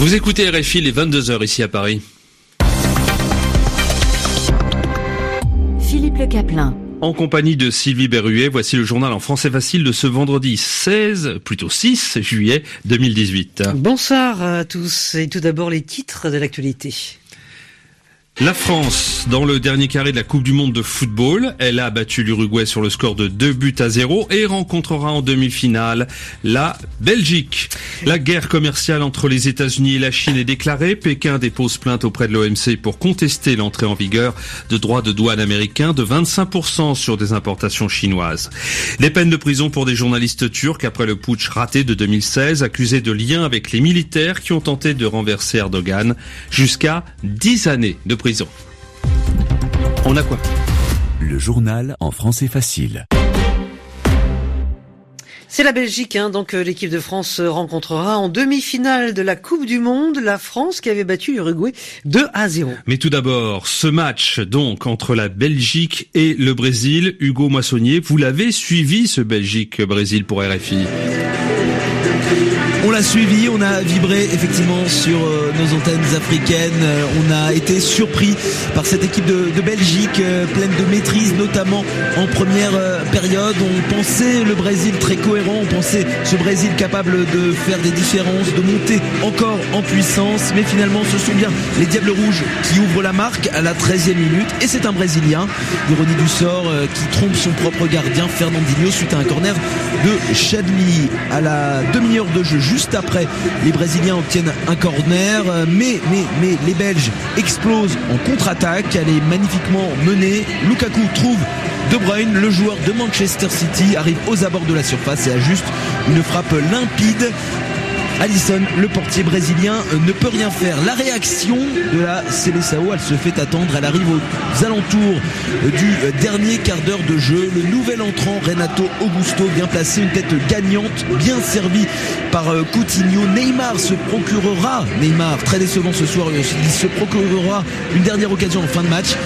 Vous écoutez RFI les 22h ici à Paris. Philippe Le Caplin. En compagnie de Sylvie Berruet, voici le journal en français facile de ce vendredi 16, plutôt 6 juillet 2018. Bonsoir à tous et tout d'abord les titres de l'actualité. La France, dans le dernier carré de la Coupe du Monde de football, elle a battu l'Uruguay sur le score de 2 buts à 0 et rencontrera en demi-finale la Belgique. La guerre commerciale entre les États-Unis et la Chine est déclarée. Pékin dépose plainte auprès de l'OMC pour contester l'entrée en vigueur de droits de douane américains de 25% sur des importations chinoises. Les peines de prison pour des journalistes turcs après le putsch raté de 2016 accusés de lien avec les militaires qui ont tenté de renverser Erdogan jusqu'à 10 années de prison. On a quoi? Le journal en français facile. C'est la Belgique, hein, donc euh, l'équipe de France rencontrera en demi-finale de la Coupe du Monde la France qui avait battu l'Uruguay 2 à 0. Mais tout d'abord, ce match donc entre la Belgique et le Brésil, Hugo Moissonnier, vous l'avez suivi ce Belgique-Brésil pour RFI on l'a suivi, on a vibré effectivement sur euh, nos antennes africaines. Euh, on a été surpris par cette équipe de, Belgique euh, pleine de maîtrise, notamment en première période. On pensait le Brésil très cohérent, on pensait ce Brésil capable de faire des différences, de monter encore en puissance. Mais finalement, ce sont bien les Diables Rouges qui ouvrent la marque à la 13e minute. Et c'est un Brésilien, ironie du sort, qui trompe son propre gardien, Fernandinho, suite à un corner de Chadli à la demi-heure de jeu juste après, les Brésiliens obtiennent un corner, mais, mais, mais les Belges explosent en contre-attaque. Elle est magnifiquement menée. Lukaku trouve De Bruyne, le joueur de Manchester City, arrive aux abords de la surface et ajuste une frappe limpide Alisson, le portier brésilien, euh, ne peut rien faire. La réaction de la Célessao, elle se fait attendre. Elle arrive aux alentours euh, du euh, dernier quart d'heure de jeu. Le nouvel entrant, Renato Augusto, bien placé, une tête gagnante, bien servie par Coutinho. Neymar se procurera, Neymar, très décevant ce soir, il se procurera une dernière occasion en fin de match.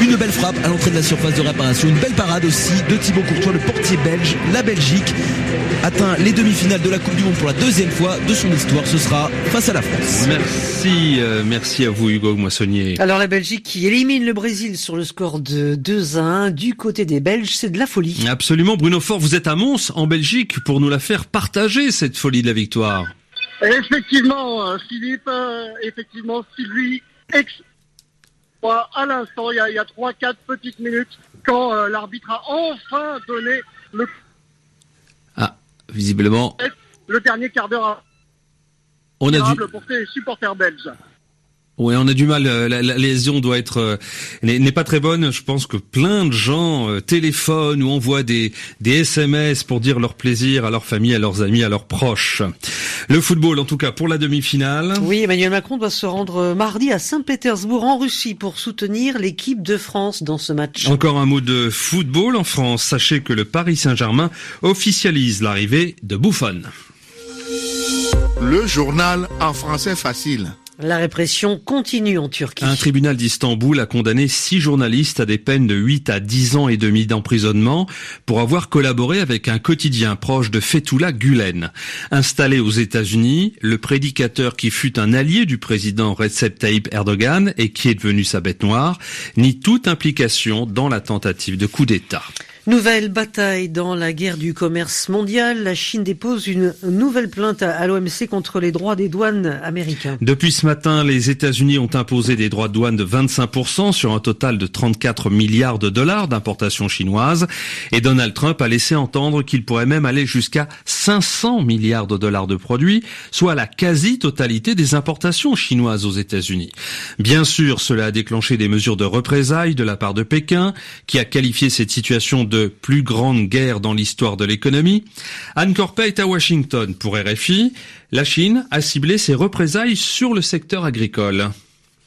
Une belle frappe à l'entrée de la surface de réparation. Une belle parade aussi de Thibaut Courtois, le portier belge. La Belgique atteint les demi-finales de la Coupe du Monde pour la deuxième fois de son histoire. Ce sera face à la France. Merci, euh, merci à vous Hugo Moissonnier. Alors la Belgique qui élimine le Brésil sur le score de 2 à 1 du côté des Belges, c'est de la folie. Absolument. Bruno Fort, vous êtes à Mons en Belgique pour nous la faire partager cette folie de la victoire. Effectivement, euh, Philippe, euh, effectivement, Sylvie, ex à l'instant, il y a, 3-4 petites minutes, quand euh, l'arbitre a enfin donné le... Ah, visiblement... Le dernier quart d'heure on a dû... pour ses supporters belges. Oui, on a du mal. Euh, la, lésion doit être euh, n'est pas très bonne. Je pense que plein de gens euh, téléphonent ou envoient des des SMS pour dire leur plaisir à leur famille, à leurs amis, à leurs proches. Le football, en tout cas, pour la demi-finale. Oui, Emmanuel Macron doit se rendre mardi à Saint-Pétersbourg en Russie pour soutenir l'équipe de France dans ce match. Encore un mot de football en France. Sachez que le Paris Saint-Germain officialise l'arrivée de Buffon. Le journal en français facile. La répression continue en Turquie. Un tribunal d'Istanbul a condamné six journalistes à des peines de 8 à 10 ans et demi d'emprisonnement pour avoir collaboré avec un quotidien proche de Fethullah Gulen. Installé aux États-Unis, le prédicateur qui fut un allié du président Recep Tayyip Erdogan et qui est devenu sa bête noire, nie toute implication dans la tentative de coup d'État. Nouvelle bataille dans la guerre du commerce mondial. La Chine dépose une nouvelle plainte à l'OMC contre les droits des douanes américains. Depuis ce matin, les États-Unis ont imposé des droits de douane de 25% sur un total de 34 milliards de dollars d'importations chinoises. Et Donald Trump a laissé entendre qu'il pourrait même aller jusqu'à 500 milliards de dollars de produits, soit la quasi-totalité des importations chinoises aux États-Unis. Bien sûr, cela a déclenché des mesures de représailles de la part de Pékin, qui a qualifié cette situation de plus grande guerre dans l'histoire de l'économie, Anne Corpet est à Washington pour RFI. La Chine a ciblé ses représailles sur le secteur agricole.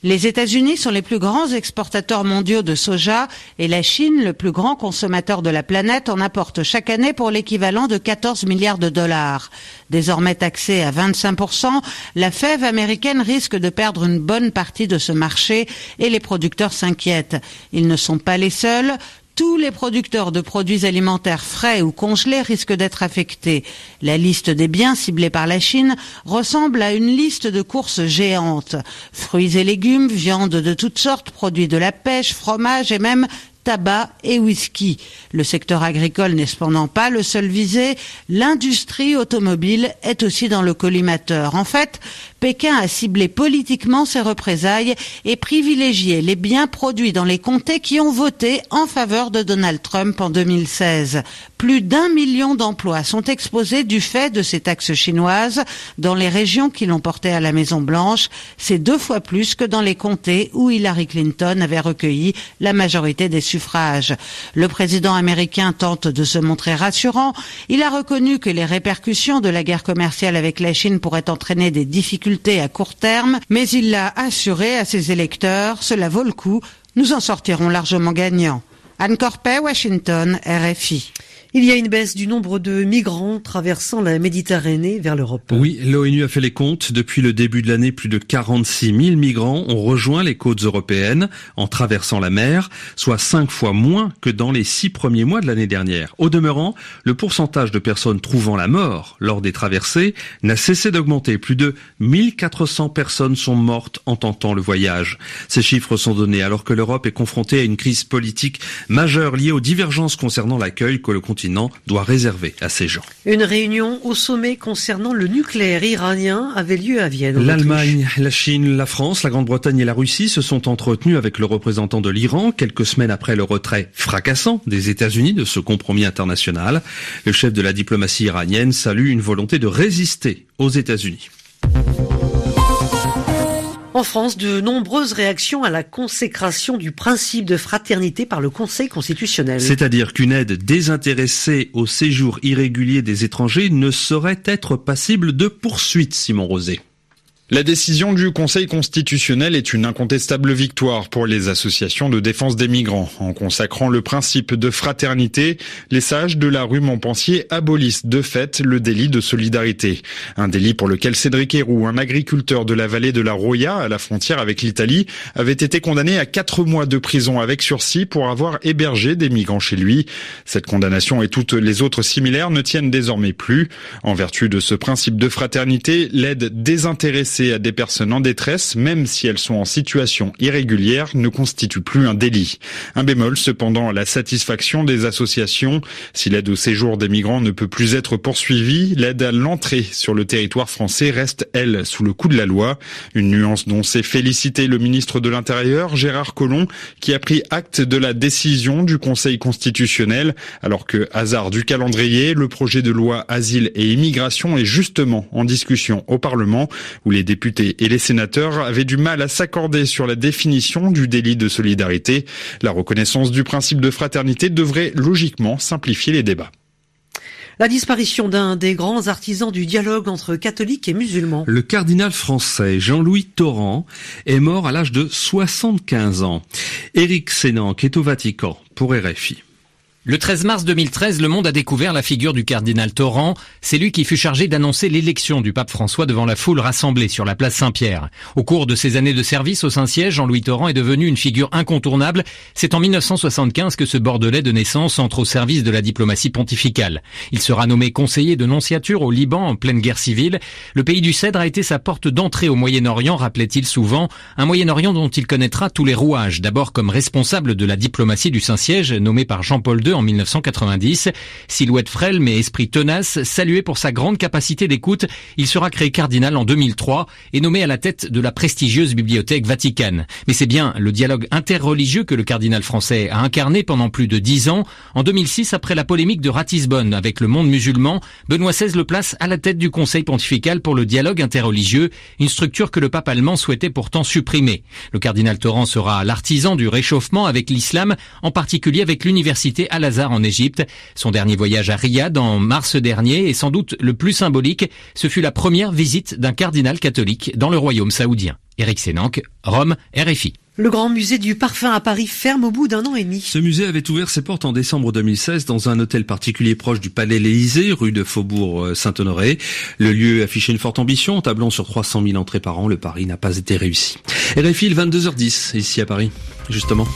Les États-Unis sont les plus grands exportateurs mondiaux de soja et la Chine, le plus grand consommateur de la planète, en apporte chaque année pour l'équivalent de 14 milliards de dollars. Désormais taxée à 25%, la fève américaine risque de perdre une bonne partie de ce marché et les producteurs s'inquiètent. Ils ne sont pas les seuls. Tous les producteurs de produits alimentaires frais ou congelés risquent d'être affectés. La liste des biens ciblés par la Chine ressemble à une liste de courses géantes. Fruits et légumes, viandes de toutes sortes, produits de la pêche, fromage et même tabac et whisky. Le secteur agricole n'est cependant pas le seul visé. L'industrie automobile est aussi dans le collimateur. En fait, Pékin a ciblé politiquement ses représailles et privilégié les biens produits dans les comtés qui ont voté en faveur de Donald Trump en 2016. Plus d'un million d'emplois sont exposés du fait de ces taxes chinoises dans les régions qui l'ont porté à la Maison Blanche. C'est deux fois plus que dans les comtés où Hillary Clinton avait recueilli la majorité des suffrages. Le président américain tente de se montrer rassurant. Il a reconnu que les répercussions de la guerre commerciale avec la Chine pourraient entraîner des difficultés à court terme, mais il l'a assuré à ses électeurs, cela vaut le coup, nous en sortirons largement gagnants. Anne Washington, RFI. Il y a une baisse du nombre de migrants traversant la Méditerranée vers l'Europe. Oui, l'ONU a fait les comptes. Depuis le début de l'année, plus de 46 000 migrants ont rejoint les côtes européennes en traversant la mer, soit cinq fois moins que dans les six premiers mois de l'année dernière. Au demeurant, le pourcentage de personnes trouvant la mort lors des traversées n'a cessé d'augmenter. Plus de 1400 personnes sont mortes en tentant le voyage. Ces chiffres sont donnés alors que l'Europe est confrontée à une crise politique majeure liée aux divergences concernant l'accueil que le continent doit réserver à ces gens. Une réunion au sommet concernant le nucléaire iranien avait lieu à Vienne. L'Allemagne, la Chine, la France, la Grande-Bretagne et la Russie se sont entretenus avec le représentant de l'Iran quelques semaines après le retrait fracassant des États-Unis de ce compromis international. Le chef de la diplomatie iranienne salue une volonté de résister aux États-Unis. En France, de nombreuses réactions à la consécration du principe de fraternité par le Conseil constitutionnel. C'est-à-dire qu'une aide désintéressée au séjour irrégulier des étrangers ne saurait être passible de poursuite, Simon Rosé. La décision du Conseil constitutionnel est une incontestable victoire pour les associations de défense des migrants. En consacrant le principe de fraternité, les sages de la rue Montpensier abolissent de fait le délit de solidarité. Un délit pour lequel Cédric Héroux, un agriculteur de la vallée de la Roya, à la frontière avec l'Italie, avait été condamné à quatre mois de prison avec sursis pour avoir hébergé des migrants chez lui. Cette condamnation et toutes les autres similaires ne tiennent désormais plus. En vertu de ce principe de fraternité, l'aide désintéressée à des personnes en détresse, même si elles sont en situation irrégulière, ne constitue plus un délit. Un bémol cependant la satisfaction des associations. Si l'aide au séjour des migrants ne peut plus être poursuivie, l'aide à l'entrée sur le territoire français reste, elle, sous le coup de la loi. Une nuance dont s'est félicité le ministre de l'Intérieur, Gérard Collomb, qui a pris acte de la décision du Conseil constitutionnel, alors que, hasard du calendrier, le projet de loi Asile et Immigration est justement en discussion au Parlement, où les députés et les sénateurs avaient du mal à s'accorder sur la définition du délit de solidarité. La reconnaissance du principe de fraternité devrait logiquement simplifier les débats. La disparition d'un des grands artisans du dialogue entre catholiques et musulmans. Le cardinal français Jean-Louis Torrent est mort à l'âge de 75 ans. Éric Sénanque est au Vatican pour RFI. Le 13 mars 2013, le monde a découvert la figure du cardinal Torrent. C'est lui qui fut chargé d'annoncer l'élection du pape François devant la foule rassemblée sur la place Saint-Pierre. Au cours de ses années de service au Saint-Siège, Jean-Louis Torrent est devenu une figure incontournable. C'est en 1975 que ce Bordelais de naissance entre au service de la diplomatie pontificale. Il sera nommé conseiller de nonciature au Liban en pleine guerre civile. Le pays du Cèdre a été sa porte d'entrée au Moyen-Orient, rappelait-il souvent. Un Moyen-Orient dont il connaîtra tous les rouages. D'abord comme responsable de la diplomatie du Saint-Siège, nommé par Jean-Paul II en 1990. Silhouette frêle mais esprit tenace, salué pour sa grande capacité d'écoute, il sera créé cardinal en 2003 et nommé à la tête de la prestigieuse bibliothèque Vaticane. Mais c'est bien le dialogue interreligieux que le cardinal français a incarné pendant plus de dix ans. En 2006, après la polémique de Ratisbonne avec le monde musulman, Benoît XVI le place à la tête du Conseil pontifical pour le dialogue interreligieux, une structure que le pape allemand souhaitait pourtant supprimer. Le cardinal Torrent sera l'artisan du réchauffement avec l'islam, en particulier avec l'université al Al-Azhar en Égypte. Son dernier voyage à Riyad en mars dernier est sans doute le plus symbolique. Ce fut la première visite d'un cardinal catholique dans le royaume saoudien. Eric Sénanque, Rome, RFI. Le grand musée du parfum à Paris ferme au bout d'un an et demi. Ce musée avait ouvert ses portes en décembre 2016 dans un hôtel particulier proche du Palais l'Élysée, rue de Faubourg euh, Saint-Honoré. Le lieu affichait une forte ambition, tablant sur 300 000 entrées par an. Le pari n'a pas été réussi. RFI, le 22h10, ici à Paris, justement.